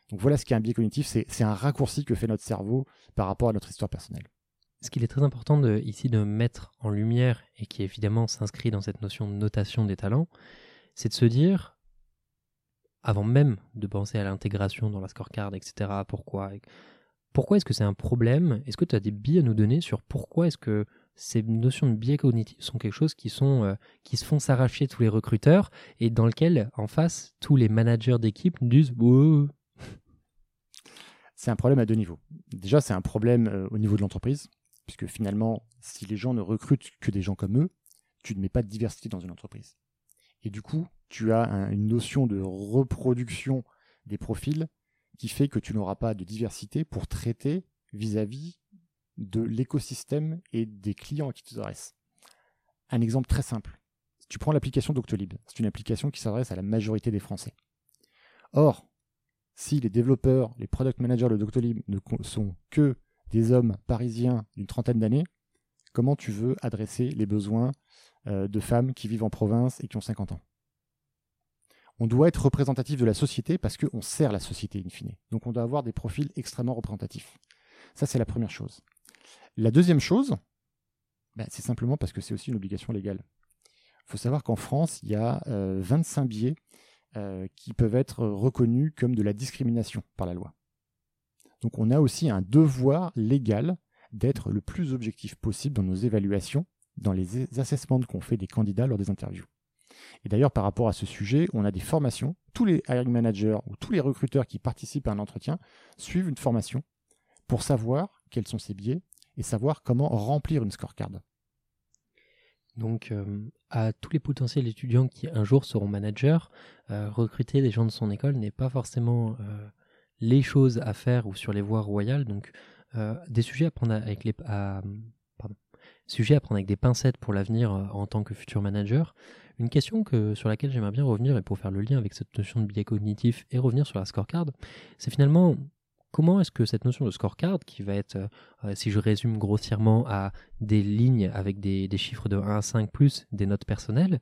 Donc voilà ce qu'est un biais cognitif, c'est un raccourci que fait notre cerveau par rapport à notre histoire personnelle. Ce qu'il est très important ici de mettre en lumière, et qui évidemment s'inscrit dans cette notion de notation des talents, c'est de se dire, avant même de penser à l'intégration dans la scorecard, etc., pourquoi, pourquoi est-ce que c'est un problème? Est-ce que tu as des biais à nous donner sur pourquoi est-ce que ces notions de biais cognitifs sont quelque chose qui, sont, euh, qui se font s'arracher tous les recruteurs et dans lequel, en face, tous les managers d'équipe disent c'est un problème à deux niveaux. Déjà, c'est un problème euh, au niveau de l'entreprise, puisque finalement, si les gens ne recrutent que des gens comme eux, tu ne mets pas de diversité dans une entreprise. Et du coup, tu as une notion de reproduction des profils qui fait que tu n'auras pas de diversité pour traiter vis-à-vis de l'écosystème et des clients qui tu t'adresses. Un exemple très simple. Tu prends l'application Doctolib. C'est une application qui s'adresse à la majorité des Français. Or, si les développeurs, les product managers de Doctolib ne sont que des hommes parisiens d'une trentaine d'années, comment tu veux adresser les besoins euh, de femmes qui vivent en province et qui ont 50 ans? On doit être représentatif de la société parce qu'on sert la société in fine. Donc on doit avoir des profils extrêmement représentatifs. Ça, c'est la première chose. La deuxième chose, bah, c'est simplement parce que c'est aussi une obligation légale. Il faut savoir qu'en France, il y a 25 euh, biais euh, qui peuvent être reconnus comme de la discrimination par la loi. Donc on a aussi un devoir légal d'être le plus objectif possible dans nos évaluations, dans les assessments qu'on fait des candidats lors des interviews. Et d'ailleurs, par rapport à ce sujet, on a des formations. Tous les hiring managers ou tous les recruteurs qui participent à un entretien suivent une formation pour savoir quels sont ces biais et savoir comment remplir une scorecard. Donc, euh, à tous les potentiels étudiants qui un jour seront managers, euh, recruter des gens de son école n'est pas forcément euh, les choses à faire ou sur les voies royales. Donc, des sujets à prendre avec des pincettes pour l'avenir euh, en tant que futur manager. Une question que, sur laquelle j'aimerais bien revenir, et pour faire le lien avec cette notion de biais cognitif et revenir sur la scorecard, c'est finalement comment est-ce que cette notion de scorecard, qui va être, euh, si je résume grossièrement, à des lignes avec des, chiffres de 1 à 5 plus des notes personnelles,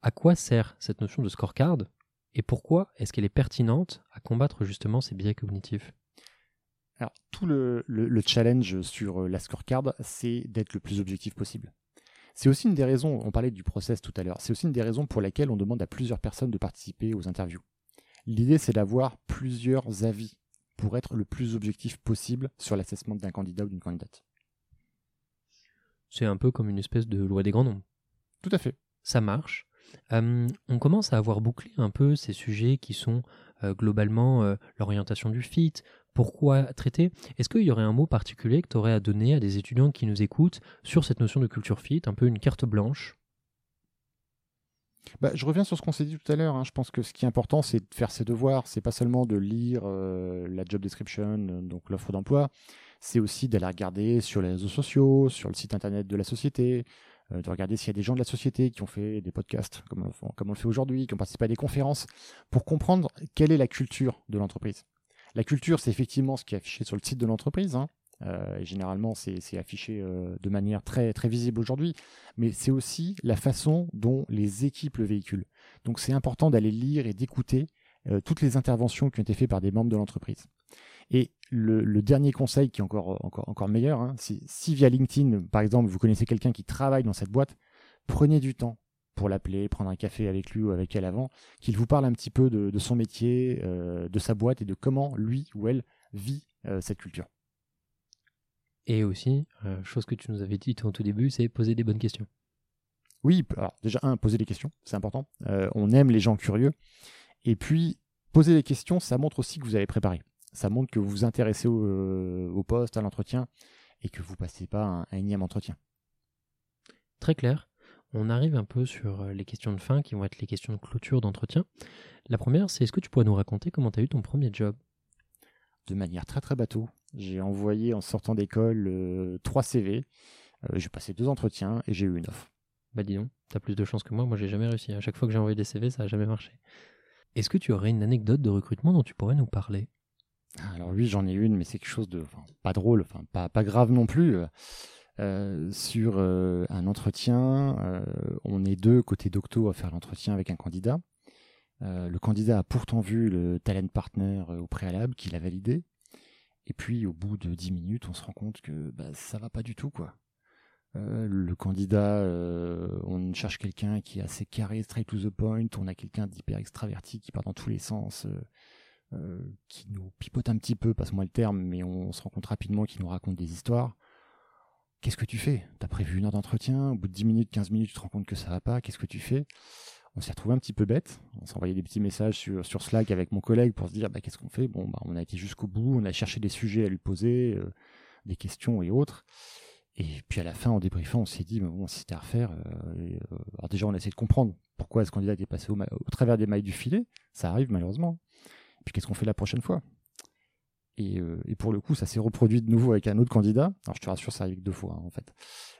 à quoi sert cette notion de scorecard et pourquoi est-ce qu'elle est pertinente à combattre justement ces biais cognitifs? Alors, tout le, challenge sur euh, la scorecard, c'est d'être le plus objectif possible. C'est aussi une des raisons, on parlait du process tout à l'heure, c'est aussi une des raisons pour lesquelles on demande à plusieurs personnes de participer aux interviews. L'idée, c'est d'avoir plusieurs avis pour être le plus objectif possible sur l'assessment d'un candidat ou d'une candidate. C'est un peu comme une espèce de loi des grands nombres. Tout à fait. Ça marche. Euh, on commence à avoir bouclé un peu ces sujets qui sont euh, globalement l'orientation du fit, pourquoi traiter? Est-ce qu'il y aurait un mot particulier que tu aurais à donner à des étudiants qui nous écoutent sur cette notion de culture fit, un peu une carte blanche? Bah, je reviens sur ce qu'on s'est dit tout à l'heure. Hein. Je pense que ce qui est important, c'est de faire ses devoirs. C'est pas seulement de lire euh, la job description, donc l'offre d'emploi. C'est aussi d'aller regarder sur les réseaux sociaux, sur le site internet de la société, euh, de regarder s'il y a des gens de la société qui ont fait des podcasts, comme comme on le fait aujourd'hui, qui ont participé à des conférences, pour comprendre quelle est la culture de l'entreprise. La culture, c'est effectivement ce qui est affiché sur le site de l'entreprise. Hein. Euh, généralement, c'est affiché euh, de manière très, visible aujourd'hui, mais c'est aussi la façon dont les équipes le véhiculent. Donc c'est important d'aller lire et d'écouter euh, toutes les interventions qui ont été faites par des membres de l'entreprise. Et le, dernier conseil qui est encore, meilleur, hein, si via LinkedIn, par exemple, vous connaissez quelqu'un qui travaille dans cette boîte, prenez du temps pour l'appeler, prendre un café avec lui ou avec elle avant, qu'il vous parle un petit peu de, son métier, de sa boîte et de comment lui ou elle vit cette culture. Et aussi, euh, chose que tu nous avais dit au tout début, c'est poser des bonnes questions. Oui, alors déjà, un, poser des questions, c'est important. on aime les gens curieux. Et puis, poser des questions, ça montre aussi que vous avez préparé. Ça montre que vous vous intéressez au, poste, à l'entretien, et que vous ne passez pas un, un énième entretien. Très clair on arrive un peu sur euh, les questions de fin qui vont être les questions de clôture d'entretien. La première, c'est est-ce que tu pourrais nous raconter comment tu as eu ton premier job? De manière très très bateau. J'ai envoyé en sortant d'école euh, trois CV. Euh, j'ai passé deux entretiens et j'ai eu une offre. Bah dis donc, t'as plus de chance que moi. Moi, j'ai jamais réussi. À chaque fois que j'ai envoyé des CV, ça n'a jamais marché. Est-ce que tu aurais une anecdote de recrutement dont tu pourrais nous parler? Alors oui, j'en ai une, mais c'est quelque chose de pas drôle, enfin pas, pas grave non plus. Euh, sur euh, un entretien. Euh, on est deux côté Docto à faire l'entretien avec un candidat. le candidat a pourtant vu le talent partner au préalable, qu'il a validé. Et puis au bout de 10 minutes, on se rend compte que bah, ça va pas du tout quoi. le candidat, on cherche quelqu'un qui est assez carré, straight to the point. On a quelqu'un d'hyper extraverti qui part dans tous les sens, qui nous pipote un petit peu, passe-moi le terme, mais on se rend compte rapidement qu'il nous raconte des histoires. Qu'est-ce que tu fais? T'as prévu une heure d'entretien, au bout de 10 minutes, 15 minutes, tu te rends compte que ça va pas, qu'est-ce que tu fais? On s'est retrouvé un petit peu bête, on s'envoyait des petits messages sur, Slack avec mon collègue pour se dire bah, qu'est-ce qu'on fait? Bon, bah, on a été jusqu'au bout, on a cherché des sujets à lui poser, euh, des questions et autres. Et puis à la fin, en débriefant, on s'est dit, bon, c'était à refaire, euh, euh, alors déjà on a essayé de comprendre pourquoi ce candidat était passé au, au, travers des mailles du filet, ça arrive malheureusement. Et puis qu'est-ce qu'on fait la prochaine fois? Euh, et, pour le coup, ça s'est reproduit de nouveau avec un autre candidat. Alors je te rassure, ça arrive deux fois hein, en fait.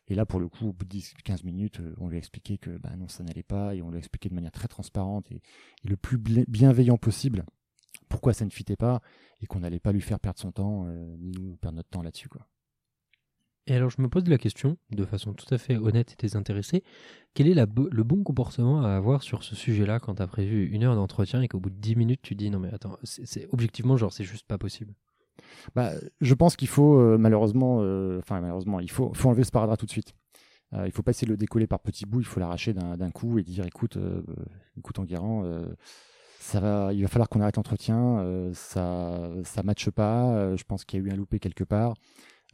Et là, pour le coup, au bout de 10-15 minutes, euh, on lui a expliqué que bah, non, ça n'allait pas, et on lui a expliqué de manière très transparente et, le plus bienveillant possible pourquoi ça ne fitait pas, et qu'on n'allait pas lui faire perdre son temps, euh, nous perdre notre temps là-dessus. quoi. Et alors je me pose la question, de façon tout à fait honnête et désintéressée, quel est le bon comportement à avoir sur ce sujet-là quand tu as prévu une heure d'entretien et qu'au bout de 10 minutes tu dis non mais attends, c'est objectivement genre c'est juste pas possible? Bah, Je pense qu'il faut euh, malheureusement, euh, malheureusement, il faut, enlever ce paragraphe tout de suite. Euh, il faut pas essayer de le décoller par petits bouts, il faut l'arracher d'un coup et dire écoute, écoute Enguerrand, ça va, il va falloir qu'on arrête l'entretien, ça ça matche pas, je pense qu'il y a eu un loupé quelque part.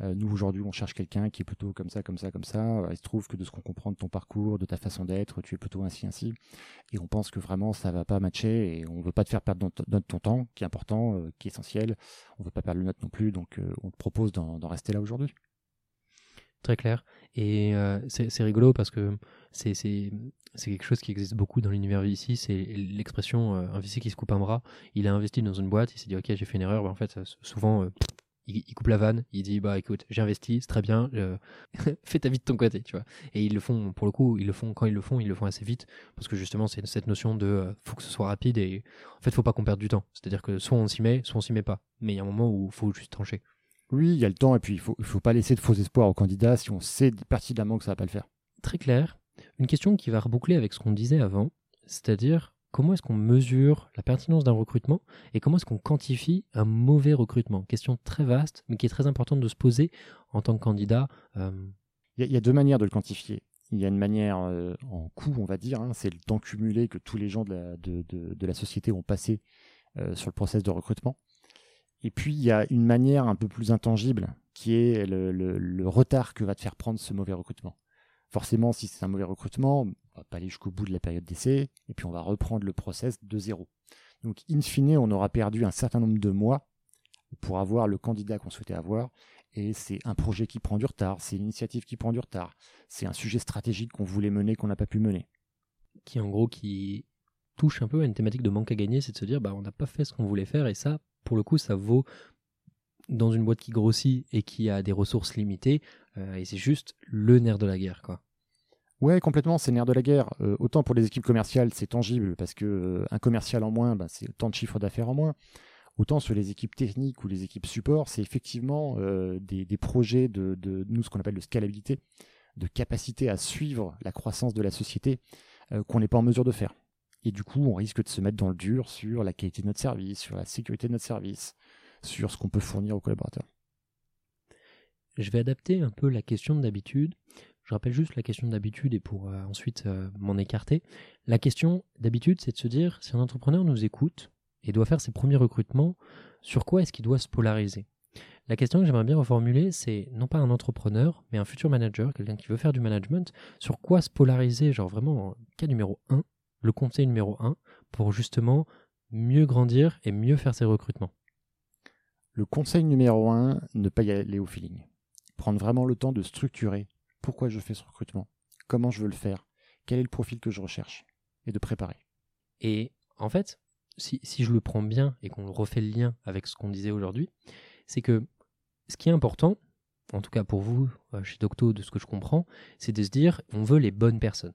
Nous aujourd'hui on cherche quelqu'un qui est plutôt comme ça, comme ça, comme ça. il se trouve que de ce qu'on comprend de ton parcours, de ta façon d'être, tu es plutôt ainsi, ainsi. Et on pense que vraiment ça va pas matcher et on veut pas te faire perdre ton temps, qui est important, qui est essentiel on veut pas perdre le note non plus, donc euh, on te propose d'en rester là aujourd'hui. Très clair. Et euh, c'est rigolo parce que c'est quelque chose qui existe beaucoup dans l'univers ici, c'est l'expression euh, un VC qui se coupe un bras. Il a investi dans une boîte, il s'est dit ok j'ai fait une erreur, mais en fait souvent il, coupe la vanne, il dit bah écoute, j'ai investi, c'est très bien, fais ta vie de ton côté, tu vois. Et ils le font, pour le coup, ils le font quand ils le font, ils le font assez vite, parce que justement, c'est cette notion de euh, faut que ce soit rapide et en fait, faut pas qu'on perde du temps. C'est-à-dire que soit on s'y met, soit on s'y met pas. Mais il y a un moment où il faut juste trancher. Oui, il y a le temps et puis il faut, il faut pas laisser de faux espoirs aux candidats si on sait pertinemment que ça va pas le faire. Très clair. Une question qui va reboucler avec ce qu'on disait avant, c'est-à-dire comment est-ce qu'on mesure la pertinence d'un recrutement et comment est-ce qu'on quantifie un mauvais recrutement? Question très vaste, mais qui est très importante de se poser en tant que candidat. Euh. Il y, a deux manières de le quantifier. Il y a une manière euh, en coût, on va dire, hein, c'est le temps cumulé que tous les gens de la, de, la société ont passé euh, sur le process de recrutement. Et puis, il y a une manière un peu plus intangible, qui est le retard que va te faire prendre ce mauvais recrutement. Forcément, si c'est un mauvais recrutement, on va pas aller jusqu'au bout de la période d'essai, et puis on va reprendre le process de zéro. Donc, in fine, on aura perdu un certain nombre de mois pour avoir le candidat qu'on souhaitait avoir, et c'est un projet qui prend du retard, c'est une initiative qui prend du retard, c'est un sujet stratégique qu'on voulait mener, qu'on n'a pas pu mener. Qui, en gros, qui touche un peu à une thématique de manque à gagner, c'est de se dire, bah, on n'a pas fait ce qu'on voulait faire, et ça, pour le coup, ça vaut dans une boîte qui grossit et qui a des ressources limitées, euh, et c'est juste le nerf de la guerre, quoi. Ouais, complètement, c'est nerf de la guerre. Euh, autant pour les équipes commerciales, c'est tangible parce que euh, un commercial en moins, bah, c'est tant de chiffres d'affaires en moins. Autant sur les équipes techniques ou les équipes support, c'est effectivement des, projets de, nous ce qu'on appelle de scalabilité, de capacité à suivre la croissance de la société qu'on n'est pas en mesure de faire. Et du coup, on risque de se mettre dans le dur sur la qualité de notre service, sur la sécurité de notre service, sur ce qu'on peut fournir aux collaborateurs. Je vais adapter un peu la question d'habitude. Je rappelle juste la question d'habitude et pour euh, ensuite euh, m'en écarter. La question d'habitude, c'est de se dire si un entrepreneur nous écoute et doit faire ses premiers recrutements, sur quoi est-ce qu'il doit se polariser? La question que j'aimerais bien reformuler, c'est non pas un entrepreneur, mais un futur manager, quelqu'un qui veut faire du management, sur quoi se polariser, genre vraiment cas numéro 1, le conseil numéro 1, pour justement mieux grandir et mieux faire ses recrutements? Le conseil numéro 1, ne pas y aller au feeling prendre vraiment le temps de structurer pourquoi je fais ce recrutement, comment je veux le faire, quel est le profil que je recherche, et de préparer. Et en fait, si, je le prends bien et qu'on refait le lien avec ce qu'on disait aujourd'hui, c'est que ce qui est important, en tout cas pour vous, euh, chez Docto, de ce que je comprends, c'est de se dire on veut les bonnes personnes.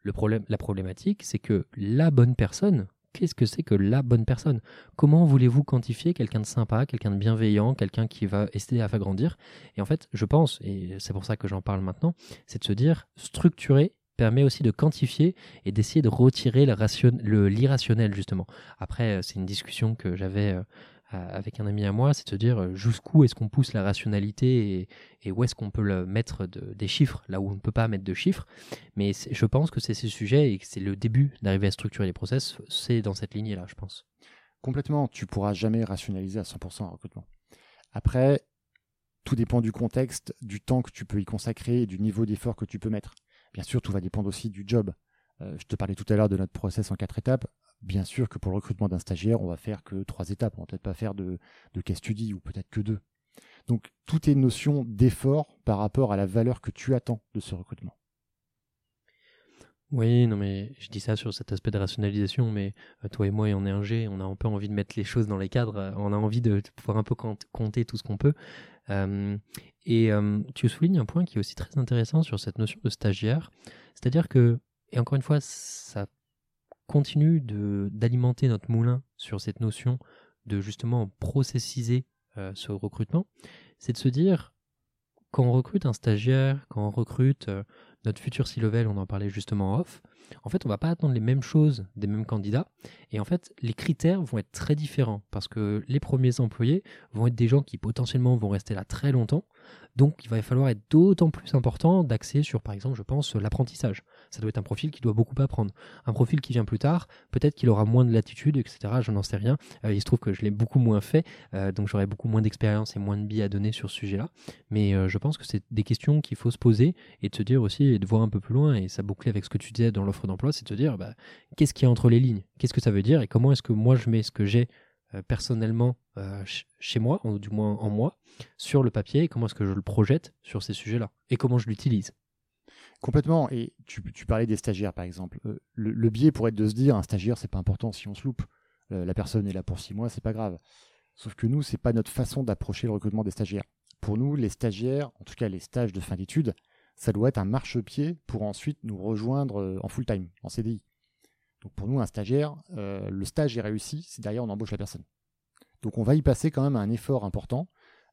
Le problème, la problématique, c'est que la bonne personne, qu'est-ce que c'est que la bonne personne? Comment voulez-vous quantifier quelqu'un de sympa, quelqu'un de bienveillant, quelqu'un qui va essayer à faire grandir? Et en fait, je pense, et c'est pour ça que j'en parle maintenant, c'est de se dire structurer permet aussi de quantifier et d'essayer de retirer l'irrationnel justement. Après, euh, c'est une discussion que j'avais euh, avec un ami à moi, c'est de se dire euh, jusqu'où est-ce qu'on pousse la rationalité et, où est-ce qu'on peut le mettre des chiffres, là où on ne peut pas mettre de chiffres. Mais je pense que c'est ce sujet et que c'est le début d'arriver à structurer les process, c'est dans cette lignée-là, je pense. Complètement, tu pourras jamais rationaliser à 100% un recrutement. Après, tout dépend du contexte, du temps que tu peux y consacrer et du niveau d'effort que tu peux mettre. Bien sûr, tout va dépendre aussi du job. Euh, je te parlais tout à l'heure de notre process en quatre étapes. Bien sûr que pour le recrutement d'un stagiaire, on va faire que trois étapes. On va peut-être pas faire de, de case study ou peut-être que deux. Donc, tout est une notion d'effort par rapport à la valeur que tu attends de ce recrutement. Oui, non, mais je dis ça sur cet aspect de rationalisation, mais euh, toi et moi, on est un G, on a un peu envie de mettre les choses dans les cadres, euh, on a envie de, pouvoir un peu compter tout ce qu'on peut. Euh, et tu soulignes un point qui est aussi très intéressant sur cette notion de stagiaire, c'est-à-dire que, et encore une fois, ça continue d'alimenter notre moulin sur cette notion de justement processiser euh, ce recrutement, c'est de se dire, quand on recrute un stagiaire, quand on recrute euh, notre futur C-level, on en parlait justement off, en fait, on va pas attendre les mêmes choses des mêmes candidats. Et en fait, les critères vont être très différents parce que les premiers employés vont être des gens qui potentiellement vont rester là très longtemps. Donc, il va falloir être d'autant plus important d'axer sur, par exemple, je pense, l'apprentissage. Ça doit être un profil qui doit beaucoup apprendre. Un profil qui vient plus tard, peut-être qu'il aura moins de latitude, etc. Je n'en sais rien. Euh, il se trouve que je l'ai beaucoup moins fait, euh, donc j'aurai beaucoup moins d'expérience et moins de billes à donner sur ce sujet-là. Mais euh, je pense que c'est des questions qu'il faut se poser et de se dire aussi, et de voir un peu plus loin, et ça bouclait avec ce que tu disais dans l'offre d'emploi, c'est de se dire, bah, qu'est-ce qu'il y a entre les lignes? Qu'est-ce que ça veut dire? Et comment est-ce que moi je mets ce que j'ai personnellement euh, chez moi, ou du moins en moi, sur le papier, et comment est-ce que je le projette sur ces sujets-là, et comment je l'utilise. Complètement. Et tu, parlais des stagiaires, par exemple. Euh, le, biais pourrait être de se dire, un stagiaire, c'est pas important si on se loupe. la personne est là pour six mois, c'est pas grave. Sauf que nous, c'est pas notre façon d'approcher le recrutement des stagiaires. Pour nous, les stagiaires, en tout cas les stages de fin d'études, ça doit être un marchepied pour ensuite nous rejoindre euh, en full time, en CDI. Donc pour nous, un stagiaire, euh, le stage est réussi si derrière on embauche la personne. Donc on va y passer quand même un effort important.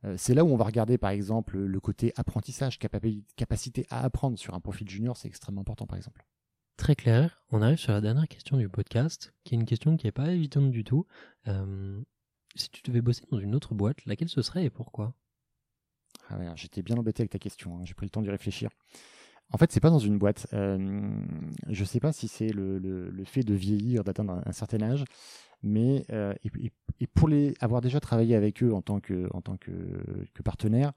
Euh, c'est là où on va regarder par exemple le côté apprentissage, capacité à apprendre sur un profil junior, c'est extrêmement important par exemple. Très clair, on arrive sur la dernière question du podcast, qui est une question qui n'est pas évidente du tout. si tu devais bosser dans une autre boîte, laquelle ce serait et pourquoi? Ah J'étais bien embêté avec ta question, hein. j'ai pris le temps d'y réfléchir. En fait, c'est pas dans une boîte. Euh, je sais pas si c'est le, fait de vieillir, d'atteindre un, certain âge, mais euh, et, pour les avoir déjà travaillé avec eux en tant que en tant que, partenaire,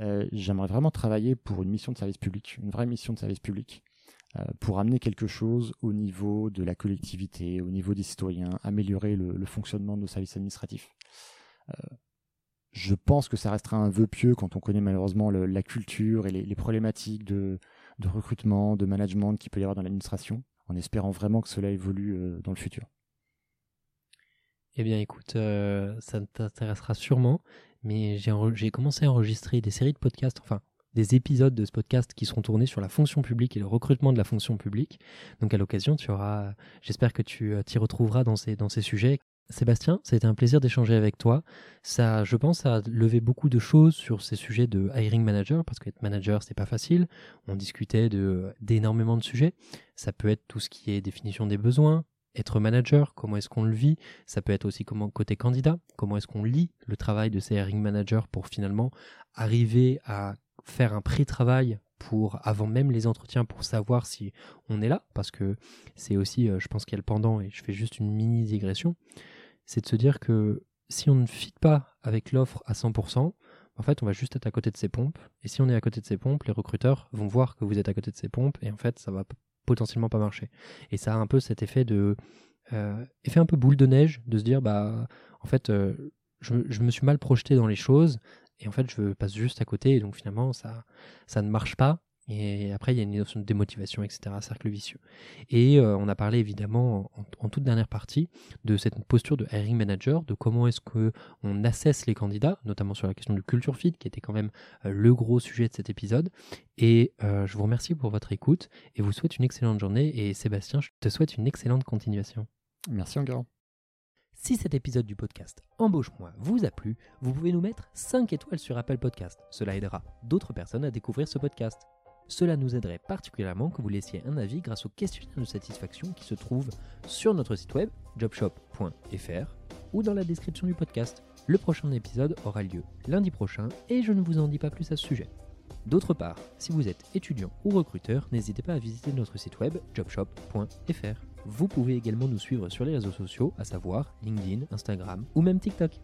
euh, j'aimerais vraiment travailler pour une mission de service public, une vraie mission de service public, euh, pour amener quelque chose au niveau de la collectivité, au niveau des citoyens, améliorer le, fonctionnement de nos services administratifs je pense que ça restera un vœu pieux quand on connaît malheureusement la culture et les, problématiques de, recrutement, de management qu'il peut y avoir dans l'administration, en espérant vraiment que cela évolue euh, dans le futur. Eh bien écoute, euh, ça t'intéressera sûrement, mais j'ai commencé à enregistrer des séries de podcasts, enfin des épisodes de ce podcast qui seront tournés sur la fonction publique et le recrutement de la fonction publique. Donc à l'occasion, tu auras, j'espère que tu euh, t'y retrouveras dans ces sujets Sébastien, ça a été un plaisir d'échanger avec toi. Ça, je pense, a levé beaucoup de choses sur ces sujets de hiring manager, parce qu'être manager, c'est pas facile. On discutait d'énormément de sujets. Ça peut être tout ce qui est définition des besoins, être manager, comment est-ce qu'on le vit. Ça peut être aussi côté candidat, comment est-ce qu'on lit le travail de ces hiring managers pour finalement arriver à faire un pré-travail pour avant même les entretiens pour savoir si on est là parce que c'est aussi euh, je pense qu'il y a le pendant et je fais juste une mini digression c'est de se dire que si on ne fit pas avec l'offre à 100%, en fait, on va juste être à côté de ces pompes. Et si on est à côté de ces pompes, les recruteurs vont voir que vous êtes à côté de ces pompes et en fait, ça va potentiellement pas marcher. Et ça a un peu cet effet de euh, un peu boule de neige de se dire bah en fait euh, je, je, me suis mal projeté dans les choses et en fait je passe juste à côté et donc finalement ça ça ne marche pas et après, il y a une notion de démotivation, etc., cercle vicieux. Et euh, on a parlé évidemment en, toute dernière partie de cette posture de hiring manager, de comment est-ce qu'on assesse les candidats, notamment sur la question du culture fit, qui était quand même euh, le gros sujet de cet épisode. Et euh, je vous remercie pour votre écoute et vous souhaite une excellente journée. Et Sébastien, je te souhaite une excellente continuation. Merci encore. Si cet épisode du podcast Embauche-moi vous a plu, vous pouvez nous mettre 5 étoiles sur Apple Podcast. Cela aidera d'autres personnes à découvrir ce podcast. Cela nous aiderait particulièrement que vous laissiez un avis grâce au questionnaire de satisfaction qui se trouve sur notre site web jobshop.fr ou dans la description du podcast. Le prochain épisode aura lieu lundi prochain et je ne vous en dis pas plus à ce sujet. D'autre part, si vous êtes étudiant ou recruteur, n'hésitez pas à visiter notre site web jobshop.fr. Vous pouvez également nous suivre sur les réseaux sociaux, à savoir LinkedIn, Instagram ou même TikTok.